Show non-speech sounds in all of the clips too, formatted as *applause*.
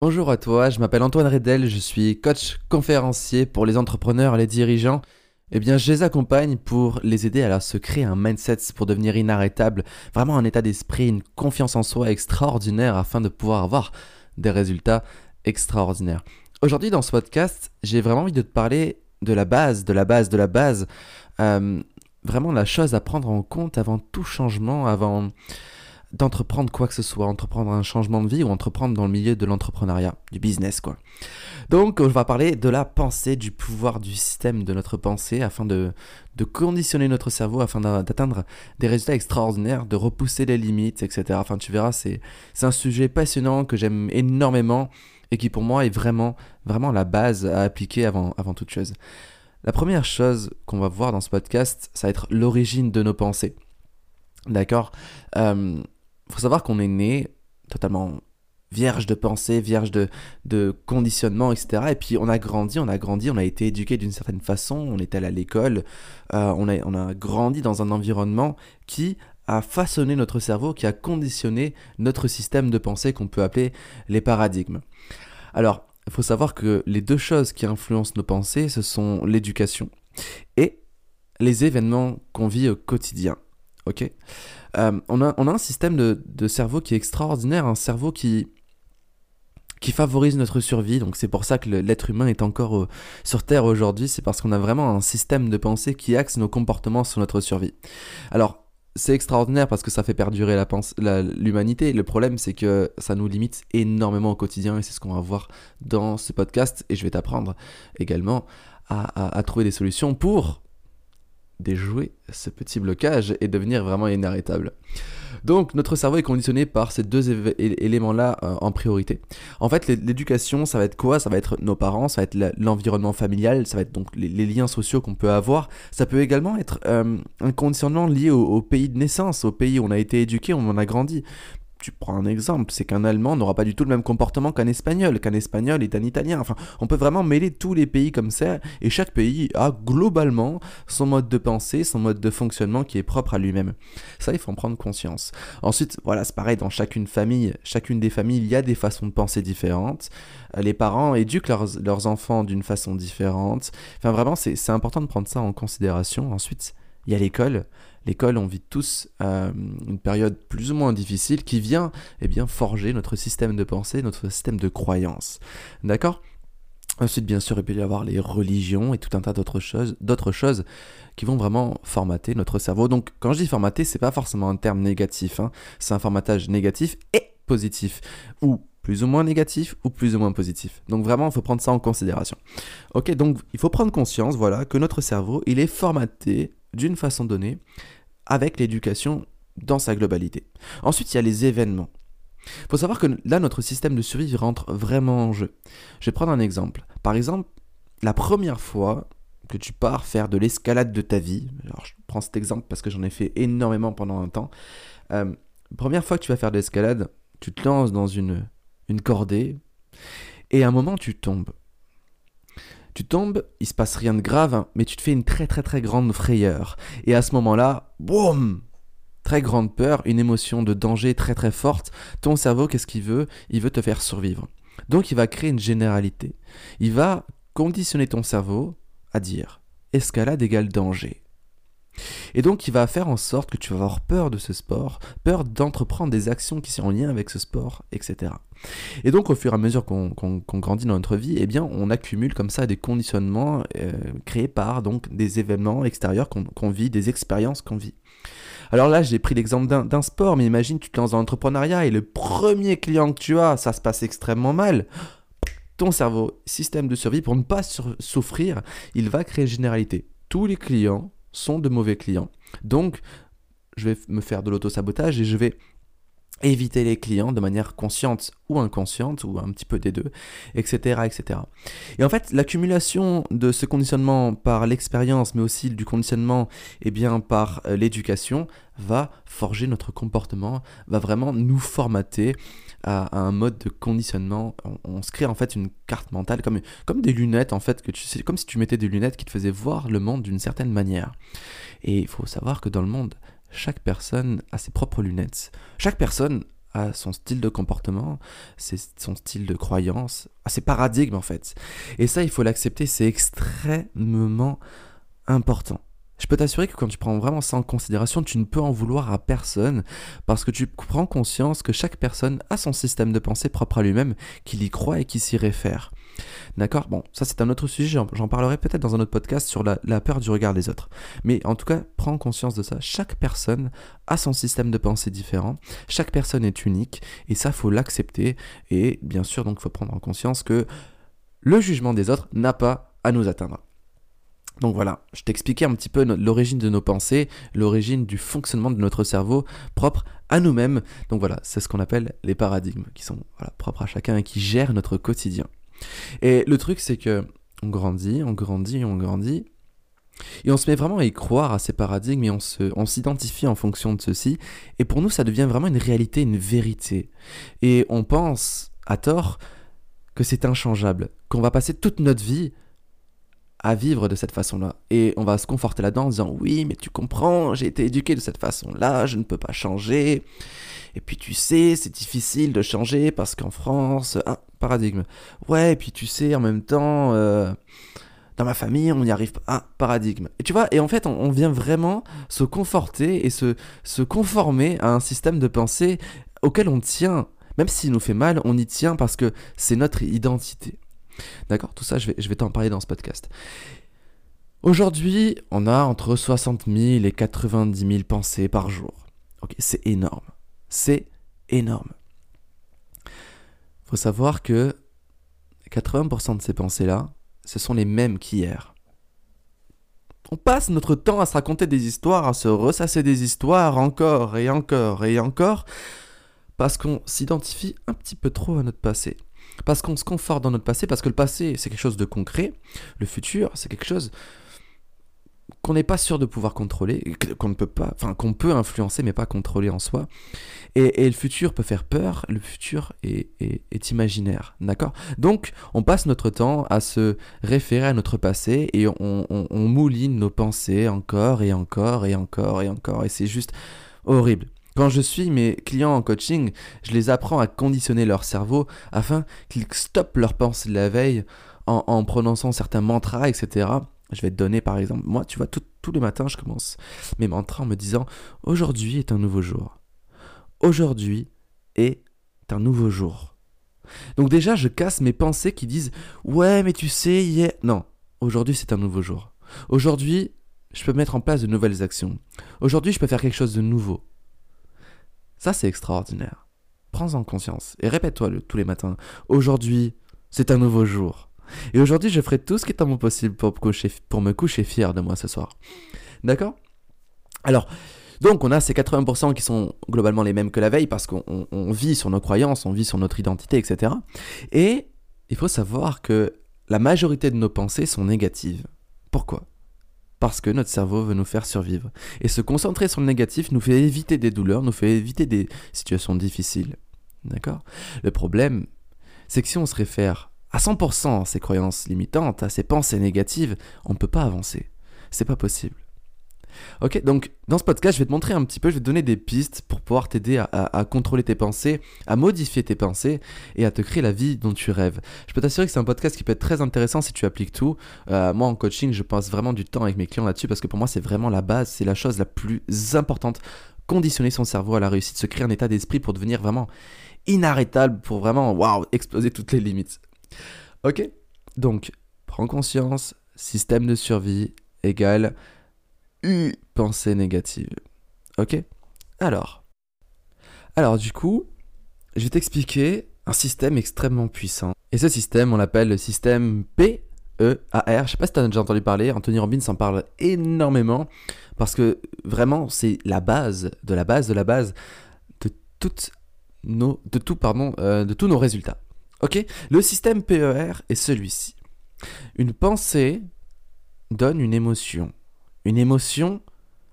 Bonjour à toi, je m'appelle Antoine Redel, je suis coach conférencier pour les entrepreneurs les dirigeants. Eh bien, je les accompagne pour les aider à se créer un mindset pour devenir inarrêtable, vraiment un état d'esprit, une confiance en soi extraordinaire afin de pouvoir avoir des résultats extraordinaires. Aujourd'hui, dans ce podcast, j'ai vraiment envie de te parler de la base, de la base, de la base. Euh, vraiment la chose à prendre en compte avant tout changement, avant d'entreprendre quoi que ce soit, entreprendre un changement de vie ou entreprendre dans le milieu de l'entrepreneuriat, du business quoi. Donc on va parler de la pensée, du pouvoir du système de notre pensée afin de, de conditionner notre cerveau afin d'atteindre des résultats extraordinaires, de repousser les limites, etc. Enfin tu verras, c'est un sujet passionnant que j'aime énormément et qui pour moi est vraiment, vraiment la base à appliquer avant, avant toute chose. La première chose qu'on va voir dans ce podcast, ça va être l'origine de nos pensées. D'accord? Euh, faut savoir qu'on est né totalement vierge de pensée, vierge de, de conditionnement, etc. Et puis on a grandi, on a grandi, on a été éduqué d'une certaine façon, on est allé à l'école, euh, on, a, on a grandi dans un environnement qui a façonné notre cerveau, qui a conditionné notre système de pensée qu'on peut appeler les paradigmes. Alors, il faut savoir que les deux choses qui influencent nos pensées, ce sont l'éducation et les événements qu'on vit au quotidien. Ok euh, on, a, un système de, cerveau qui est extraordinaire, un cerveau qui, qui favorise notre survie. Donc c'est pour ça que l'être humain est encore euh, sur Terre aujourd'hui. C'est parce qu'on a vraiment un système de pensée qui axe nos comportements sur notre survie. Alors c'est extraordinaire parce que ça fait perdurer l'humanité. Le problème, c'est que ça nous limite énormément au quotidien et c'est ce qu'on va voir dans ce podcast. Et je vais t'apprendre également à, trouver des solutions pour déjouer ce petit blocage et devenir vraiment inarrêtable. Donc notre cerveau est conditionné par ces deux éléments-là euh, en priorité. En fait, l'éducation, ça va être quoi? Ça va être nos parents, ça va être l'environnement familial, ça va être donc les, liens sociaux qu'on peut avoir. Ça peut également être euh, un conditionnement lié au, au, pays de naissance, au pays où on a été éduqué, où on a grandi tu prends un exemple, c'est qu'un Allemand n'aura pas du tout le même comportement qu'un Espagnol, qu'un Espagnol est un Italien. Enfin, on peut vraiment mêler tous les pays comme ça, et chaque pays a globalement son mode de pensée, son mode de fonctionnement qui est propre à lui-même. Ça, il faut en prendre conscience. Ensuite, voilà, c'est pareil, dans chacune famille, chacune des familles, il y a des façons de penser différentes. Euh, les parents éduquent leurs, leurs enfants d'une façon différente. Enfin, vraiment, c'est important de prendre ça en considération. Ensuite, il y a l'école. L'école, on vit tous euh, une période plus ou moins difficile qui vient eh bien, forger notre système de pensée, notre système de croyance. D'accord? Ensuite, bien sûr, il peut y avoir les religions et tout un tas d'autres choses, d'autres choses qui vont vraiment formater notre cerveau. Donc, quand je dis formater, c'est pas forcément un terme négatif. Hein. C'est un formatage négatif et positif. Ou plus ou moins négatif ou plus ou moins positif. Donc vraiment, il faut prendre ça en considération. Ok, donc il faut prendre conscience, voilà, que notre cerveau, il est formaté d'une façon donnée avec l'éducation dans sa globalité. Ensuite, il y a les événements. Il faut savoir que là, notre système de survie rentre vraiment en jeu. Je vais prendre un exemple. Par exemple, la première fois que tu pars faire de l'escalade de ta vie, alors je prends cet exemple parce que j'en ai fait énormément pendant un temps, euh, première fois que tu vas faire de l'escalade, tu te lances dans une, une cordée et à un moment tu tombes. Tu tombes, il se passe rien de grave, hein, mais tu te fais une très très très grande frayeur. Et à ce moment-là, boum Très grande peur, une émotion de danger très très forte. Ton cerveau, qu'est-ce qu'il veut? Il veut te faire survivre. Donc il va créer une généralité. Il va conditionner ton cerveau à dire escalade égale danger. Et donc il va faire en sorte que tu vas avoir peur de ce sport, peur d'entreprendre des actions qui sont en lien avec ce sport, etc. Et donc au fur et à mesure qu'on grandit dans notre vie, eh bien on accumule comme ça des conditionnements euh, créés par donc des événements extérieurs qu'on vit, des expériences qu'on vit. Alors là, j'ai pris l'exemple d'un sport, mais imagine, tu te lances dans l'entrepreneuriat et le premier client que tu as, ça se passe extrêmement mal. Ton cerveau, système de survie, pour ne pas souffrir, il va créer généralité. Tous les clients sont de mauvais clients. Donc, je vais me faire de l'auto-sabotage et je vais éviter les clients de manière consciente ou inconsciente, ou un petit peu des deux, etc. etc. Et en fait, l'accumulation de ce conditionnement par l'expérience, mais aussi du conditionnement eh bien, par euh, l'éducation, va forger notre comportement, va vraiment nous formater à, un mode de conditionnement. On, se crée en fait une carte mentale, comme, comme des lunettes en fait, que tu, comme si tu mettais des lunettes qui te faisaient voir le monde d'une certaine manière. Et il faut savoir que dans le monde, chaque personne a ses propres lunettes. Chaque personne à son style de comportement, son style de croyance, à ses paradigmes en fait. Et ça, il faut l'accepter, c'est extrêmement important. Je peux t'assurer que quand tu prends vraiment ça en considération, tu ne peux en vouloir à personne parce que tu prends conscience que chaque personne a son système de pensée propre à lui-même, qu'il y croit et qui s'y réfère. D'accord? Bon, ça c'est un autre sujet, j'en parlerai peut-être dans un autre podcast sur la, peur du regard des autres. Mais en tout cas, prends conscience de ça. Chaque personne a son système de pensée différent, chaque personne est unique, et ça faut l'accepter. Et bien sûr, donc faut prendre en conscience que le jugement des autres n'a pas à nous atteindre. Donc voilà, je t'expliquais un petit peu l'origine de nos pensées, l'origine du fonctionnement de notre cerveau propre à nous-mêmes. Donc voilà, c'est ce qu'on appelle les paradigmes, qui sont propres à chacun et qui gèrent notre quotidien. Et le truc, c'est que on grandit, on grandit, on grandit, et on se met vraiment à y croire à ces paradigmes et on, s'identifie en fonction de ceci. Et pour nous, ça devient vraiment une réalité, une vérité. Et on pense, à tort, que c'est inchangeable, qu'on va passer toute notre vie à vivre de cette façon-là. Et on va se conforter là-dedans en disant oui, mais tu comprends, j'ai été éduqué de cette façon-là, je ne peux pas changer. Et puis tu sais, c'est difficile de changer parce qu'en France, ah, paradigme. Ouais, et puis tu sais, en même temps, euh, dans ma famille, on n'y arrive pas. Ah, paradigme. Et tu vois, et en fait, on, vient vraiment se conforter et se, se conformer à un système de pensée auquel on tient. Même s'il nous fait mal, on y tient parce que c'est notre identité. D'accord Tout ça, je vais, je vais t'en parler dans ce podcast. Aujourd'hui, on a entre 60 000 et 90 000 pensées par jour. Ok, c'est énorme. C'est énorme. Faut savoir que 80% de ces pensées-là, ce sont les mêmes qu'hier. On passe notre temps à se raconter des histoires, à se ressasser des histoires encore et encore et encore, parce qu'on s'identifie un petit peu trop à notre passé parce qu'on se conforte dans notre passé, parce que le passé, c'est quelque chose de concret, le futur, c'est quelque chose qu'on n'est pas sûr de pouvoir contrôler, qu'on ne peut pas, enfin qu'on peut influencer mais pas contrôler en soi. Et, le futur peut faire peur, le futur est, imaginaire, d'accord? Donc on passe notre temps à se référer à notre passé et on mouline nos pensées encore et encore et encore et encore et c'est juste horrible. Quand je suis mes clients en coaching, je les apprends à conditionner leur cerveau afin qu'ils stoppent leurs pensées de la veille en, prononçant certains mantras, etc. Je vais te donner par exemple, moi tu vois, tous les matins je commence mes mantras en me disant aujourd'hui est un nouveau jour. Aujourd'hui est un nouveau jour. Donc déjà je casse mes pensées qui disent ouais mais tu sais, yeah. non, aujourd'hui c'est un nouveau jour. Aujourd'hui je peux mettre en place de nouvelles actions. Aujourd'hui je peux faire quelque chose de nouveau. Ça, c'est extraordinaire. Prends-en conscience et répète-toi tous les matins. Aujourd'hui, c'est un nouveau jour. Et aujourd'hui, je ferai tout ce qui est en mon possible pour, pour me coucher fier de moi ce soir. D'accord? Alors, donc on a ces 80% qui sont globalement les mêmes que la veille parce qu'on vit sur nos croyances, on vit sur notre identité, etc. Et il faut savoir que la majorité de nos pensées sont négatives. Pourquoi? Parce que notre cerveau veut nous faire survivre. Et se concentrer sur le négatif nous fait éviter des douleurs, nous fait éviter des situations difficiles. D'accord? Le problème, c'est que si on se réfère à 100% à ces croyances limitantes, à ces pensées négatives, on ne peut pas avancer. C'est pas possible. Ok, donc dans ce podcast, je vais te montrer un petit peu, je vais te donner des pistes pour pouvoir t'aider à, contrôler tes pensées, à modifier tes pensées et à te créer la vie dont tu rêves. Je peux t'assurer que c'est un podcast qui peut être très intéressant si tu appliques tout. Euh, moi en coaching, je passe vraiment du temps avec mes clients là-dessus parce que pour moi, c'est vraiment la base, c'est la chose la plus importante. Conditionner son cerveau à la réussite, se créer un état d'esprit pour devenir vraiment inarrêtable, pour vraiment, waouh, exploser toutes les limites. Ok Donc, prends conscience, système de survie égale U pensée négative. Ok? Alors. Alors du coup, je vais t'expliquer un système extrêmement puissant. Et ce système, on l'appelle le système PEAR. Je sais pas si tu as déjà entendu parler, Anthony Robbins en parle énormément, parce que vraiment, c'est la base de la base de la base de nos, de tout, pardon, euh, de tous nos résultats. Ok? Le système PER est celui-ci. Une pensée donne une émotion. Une émotion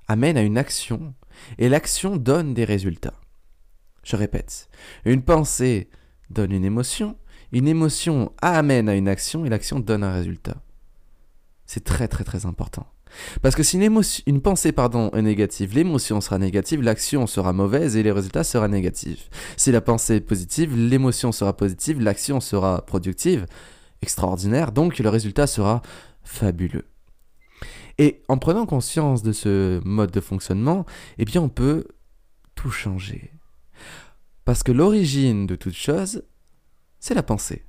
amène à une action et l'action donne des résultats. Je répète, une pensée donne une émotion, une émotion amène à une action et l'action donne un résultat. C'est très très très important. Parce que si une, pensée est négative, l'émotion sera négative, l'action sera mauvaise et les résultats seront négatifs. Si la pensée est positive, l'émotion sera positive, l'action sera productive, extraordinaire, donc le résultat sera fabuleux. Et en prenant conscience de ce mode de fonctionnement, eh bien on peut tout changer. Parce que l'origine de toute chose, c'est la pensée.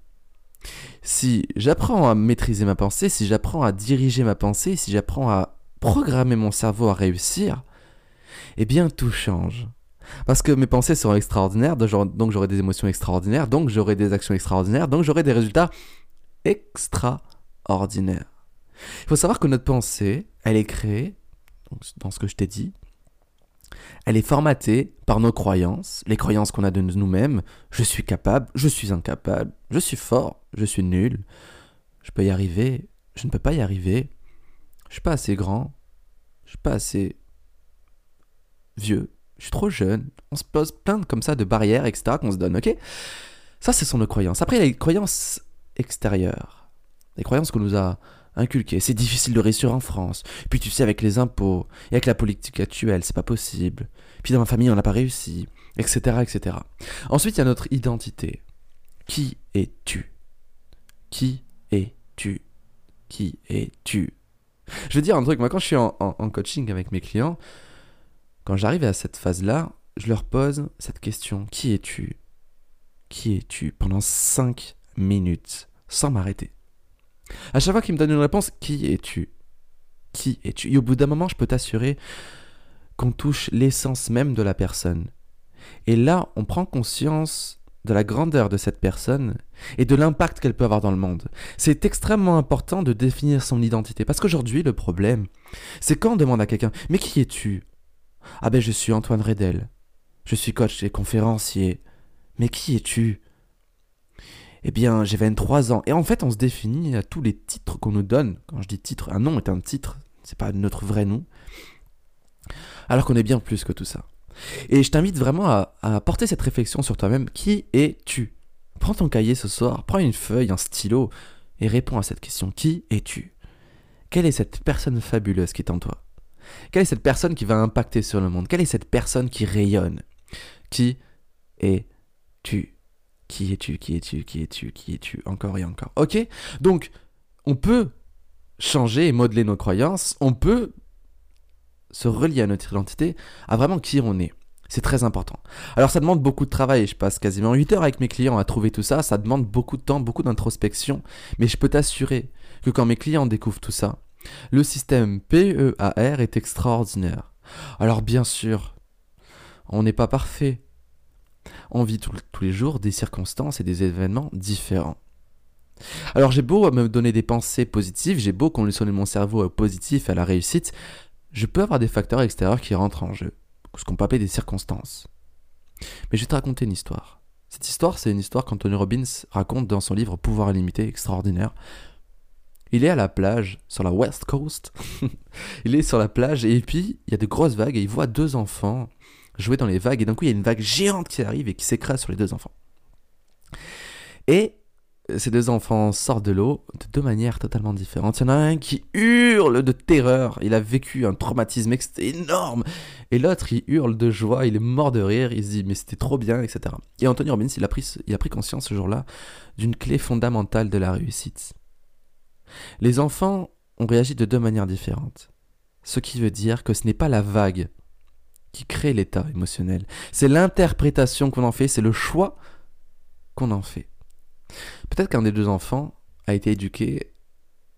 Si j'apprends à maîtriser ma pensée, si j'apprends à diriger ma pensée, si j'apprends à programmer mon cerveau à réussir, eh bien tout change. Parce que mes pensées seront extraordinaires, donc j'aurai des émotions extraordinaires, donc j'aurai des actions extraordinaires, donc j'aurai des résultats extraordinaires. Il faut savoir que notre pensée, elle est créée, dans ce que je t'ai dit, elle est formatée par nos croyances, les croyances qu'on a de nous-mêmes. Je suis capable, je suis incapable, je suis fort, je suis nul, je peux y arriver, je ne peux pas y arriver, je suis pas assez grand, je suis pas assez vieux, je suis trop jeune. On se pose plein de, comme ça de barrières, etc. qu'on se donne, ok? Ça, ce sont nos croyances. Après, les croyances extérieures, les croyances qu'on nous a inculqué. C'est difficile de réussir en France. Puis tu sais, avec les impôts et avec la politique actuelle, c'est pas possible. Puis dans ma famille, on n'a pas réussi, etc., etc. Ensuite, il y a notre identité. Qui es-tu? Qui es-tu? Qui es-tu? Je veux dire un truc, moi quand je suis en, en coaching avec mes clients, quand j'arrive à cette phase-là, je leur pose cette question. Qui es-tu? Qui es-tu? Pendant 5 minutes, sans m'arrêter. À chaque fois qu'il me donne une réponse, qui es-tu? Qui es-tu? Et au bout d'un moment, je peux t'assurer qu'on touche l'essence même de la personne. Et là, on prend conscience de la grandeur de cette personne et de l'impact qu'elle peut avoir dans le monde. C'est extrêmement important de définir son identité. Parce qu'aujourd'hui, le problème, c'est quand on demande à quelqu'un Mais qui es-tu? Ah ben je suis Antoine Redel. Je suis coach et conférencier. Mais qui es-tu? Eh bien, j'ai 23 ans. Et en fait, on se définit à tous les titres qu'on nous donne. Quand je dis titre, un nom est un titre, c'est pas notre vrai nom. Alors qu'on est bien plus que tout ça. Et je t'invite vraiment à, à porter cette réflexion sur toi-même. Qui es-tu? Prends ton cahier ce soir, prends une feuille, un stylo, et réponds à cette question. Qui es-tu? Quelle est cette personne fabuleuse qui est en toi? Quelle est cette personne qui va impacter sur le monde? Quelle est cette personne qui rayonne? Qui es-tu? Qui es-tu Qui es-tu Qui es-tu Qui es-tu Encore et encore. Ok Donc, on peut changer et modeler nos croyances. On peut se relier à notre identité, à vraiment qui on est. C'est très important. Alors ça demande beaucoup de travail, je passe quasiment 8 heures avec mes clients à trouver tout ça, ça demande beaucoup de temps, beaucoup d'introspection, mais je peux t'assurer que quand mes clients découvrent tout ça, le système PEAR est extraordinaire. Alors bien sûr, on n'est pas parfait, on vit tous les jours des circonstances et des événements différents. Alors j'ai beau me donner des pensées positives, j'ai beau conditionner mon cerveau positif à la réussite, je peux avoir des facteurs extérieurs qui rentrent en jeu, ce qu'on peut appeler des circonstances. Mais je vais te raconter une histoire. Cette histoire, c'est une histoire qu'Anthony Robbins raconte dans son livre Pouvoir illimité, extraordinaire. Il est à la plage, sur la West Coast. *laughs* il est sur la plage et puis il y a de grosses vagues et il voit deux enfants jouer dans les vagues, et d'un coup, il y a une vague géante qui arrive et qui s'écrase sur les deux enfants. Et ces deux enfants sortent de l'eau de deux manières totalement différentes. Il y en a un qui hurle de terreur, il a vécu un traumatisme énorme, et l'autre il hurle de joie, il est mort de rire, il se dit mais c'était trop bien, etc. Et Anthony Robbins, il a pris, il a pris conscience ce jour-là d'une clé fondamentale de la réussite. Les enfants ont réagi de deux manières différentes. Ce qui veut dire que ce n'est pas la vague qui crée l'état émotionnel. C'est l'interprétation qu'on en fait, c'est le choix qu'on en fait. Peut-être qu'un des deux enfants a été éduqué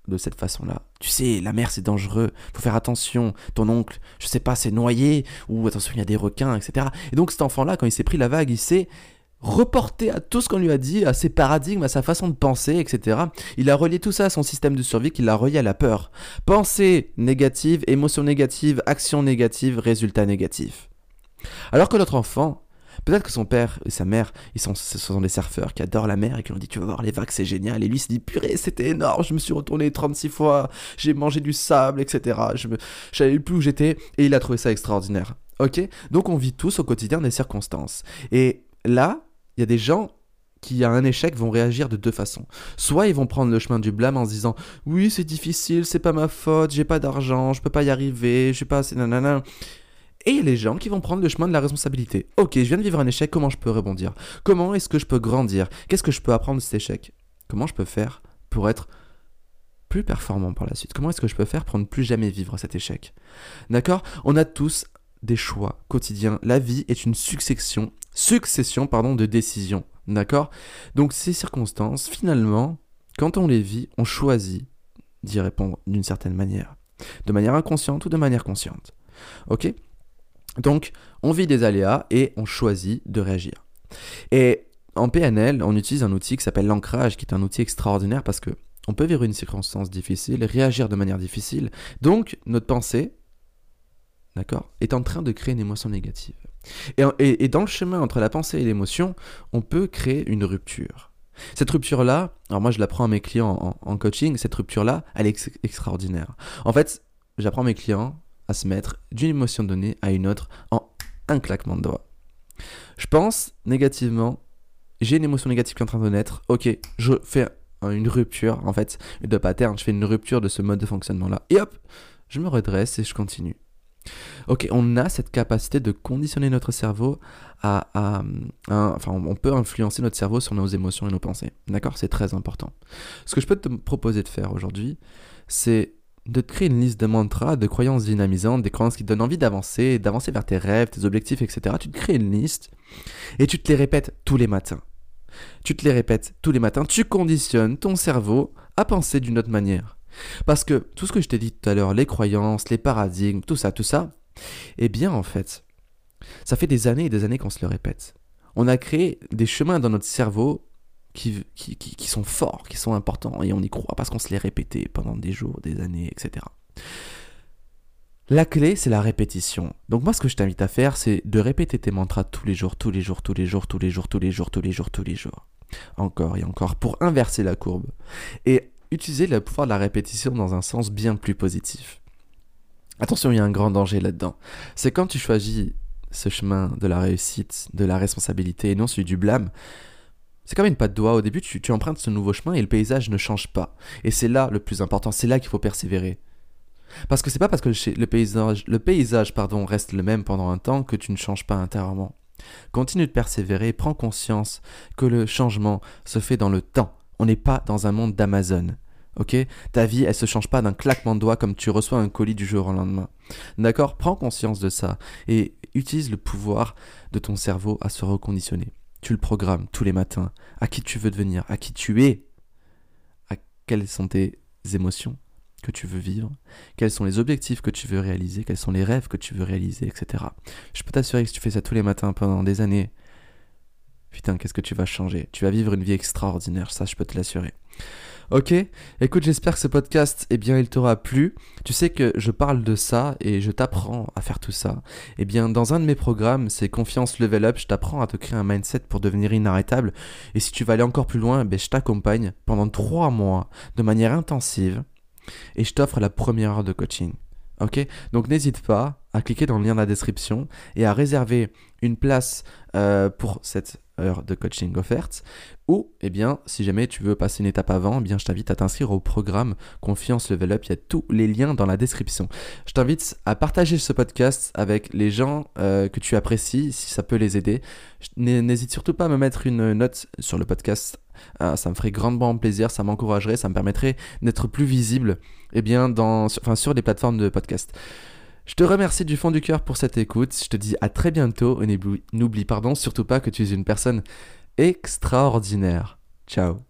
de cette façon-là. Tu sais, la mer c'est dangereux, faut faire attention. Ton oncle, je sais pas, c'est noyé, ou attention, il y a des requins, etc. Et donc cet enfant-là, quand il s'est pris la vague, il s'est reporté à tout ce qu'on lui a dit, à ses paradigmes, à sa façon de penser, etc. Il a relié tout ça à son système de survie, qu'il a relié à la peur. Pensée négative, émotion négative, action négative, résultat négatif. Alors que l'autre enfant, peut-être que son père et sa mère, ils sont, ce sont des surfeurs qui adorent la mer et qui ont dit tu vas voir les vagues, c'est génial. Et lui se dit purée, c'était énorme, je me suis retourné 36 fois, j'ai mangé du sable, etc. Je ne savais plus où j'étais et il a trouvé ça extraordinaire. Ok? Donc on vit tous au quotidien des circonstances. Et là, il y a des gens qui a un échec vont réagir de deux façons. Soit ils vont prendre le chemin du blâme en se disant oui c'est difficile, c'est pas ma faute, j'ai pas d'argent, je peux pas y arriver, je suis pas assez nanana. Et les gens qui vont prendre le chemin de la responsabilité. Ok, je viens de vivre un échec, comment je peux rebondir? Comment est-ce que je peux grandir? Qu'est-ce que je peux apprendre de cet échec? Comment je peux faire pour être plus performant par la suite? Comment est-ce que je peux faire pour ne plus jamais vivre cet échec? D'accord? On a tous des choix quotidiens. La vie est une succession, succession pardon, de décisions. D'accord? Donc ces circonstances, finalement, quand on les vit, on choisit d'y répondre d'une certaine manière. De manière inconsciente ou de manière consciente. Ok? Donc, on vit des aléas et on choisit de réagir. Et en PNL, on utilise un outil qui s'appelle l'ancrage, qui est un outil extraordinaire parce que on peut vivre une circonstance difficile, réagir de manière difficile. Donc, notre pensée, d'accord, est en train de créer une émotion négative. Et, dans le chemin entre la pensée et l'émotion, on peut créer une rupture. Cette rupture-là, alors moi je l'apprends à mes clients en, coaching, cette rupture-là, elle est extraordinaire. En fait, j'apprends mes clients à se mettre d'une émotion donnée à une autre en un claquement de doigts. Je pense négativement, j'ai une émotion négative qui est en train de naître, ok, je fais une rupture en fait de pattern, je fais une rupture de ce mode de fonctionnement-là. Et hop, je me redresse et je continue. Ok, on a cette capacité de conditionner notre cerveau à, enfin, on peut influencer notre cerveau sur nos émotions et nos pensées. D'accord? C'est très important. Ce que je peux te proposer de faire aujourd'hui, c'est de te créer une liste de mantras, de croyances dynamisantes, des croyances qui te donnent envie d'avancer, d'avancer vers tes rêves, tes objectifs, etc. Tu te crées une liste et tu te les répètes tous les matins. Tu te les répètes tous les matins, tu conditionnes ton cerveau à penser d'une autre manière. Parce que tout ce que je t'ai dit tout à l'heure, les croyances, les paradigmes, tout ça, tout ça, eh bien en fait, ça fait des années et des années qu'on se le répète. On a créé des chemins dans notre cerveau qui, qui, sont forts, qui sont importants, et on y croit parce qu'on se les répétait pendant des jours, des années, etc. La clé, c'est la répétition. Donc moi, ce que je t'invite à faire, c'est de répéter tes mantras tous les jours, tous les jours, tous les jours, tous les jours, tous les jours, tous les jours, tous les jours. Encore et encore, pour inverser la courbe. Et utiliser le pouvoir de la répétition dans un sens bien plus positif. Attention, il y a un grand danger là-dedans. C'est quand tu choisis ce chemin de la réussite, de la responsabilité et non celui du blâme. C'est comme une patte doigt. Au début, tu, empruntes ce nouveau chemin et le paysage ne change pas. Et c'est là le plus important. C'est là qu'il faut persévérer. Parce que c'est pas parce que le paysage, le paysage reste le même pendant un temps que tu ne changes pas intérieurement. Continue de persévérer, prends conscience que le changement se fait dans le temps on n'est pas dans un monde d'Amazon. Ok? Ta vie, elle se change pas d'un claquement de doigts comme tu reçois un colis du jour au lendemain. D'accord? Prends conscience de ça et utilise le pouvoir de ton cerveau à se reconditionner. Tu le programmes tous les matins à qui tu veux devenir, à qui tu es, à quelles sont tes émotions que tu veux vivre, quels sont les objectifs que tu veux réaliser, quels sont les rêves que tu veux réaliser, etc. Je peux t'assurer que tu fais ça tous les matins pendant des années, putain, qu'est-ce que tu vas changer Tu vas vivre une vie extraordinaire, ça je peux te l'assurer. Ok Écoute, j'espère que ce podcast, eh bien, il t'aura plu. Tu sais que je parle de ça et je t'apprends à faire tout ça. Eh bien, dans un de mes programmes, c'est Confiance Level Up, je t'apprends à te créer un mindset pour devenir inarrêtable. Et si tu vas aller encore plus loin, eh je t'accompagne pendant trois mois de manière intensive et je t'offre la première heure de coaching. Ok Donc n'hésite pas à cliquer dans le lien de la description et à réserver une place euh, pour cette heure de coaching offerte. Ou, eh bien, si jamais tu veux passer une étape avant, eh bien, je t'invite à t'inscrire au programme Confiance Level Up. Il y a tous les liens dans la description. Je t'invite à partager ce podcast avec les gens euh, que tu apprécies, si ça peut les aider. N'hésite surtout pas à me mettre une note sur le podcast. Ah, ça me ferait grandement plaisir, ça m'encouragerait, ça me permettrait d'être plus visible eh bien, dans, enfin, sur les plateformes de podcast. Je te remercie du fond du cœur pour cette écoute. Je te dis à très bientôt et n'oublie pardon surtout pas que tu es une personne extraordinaire. Ciao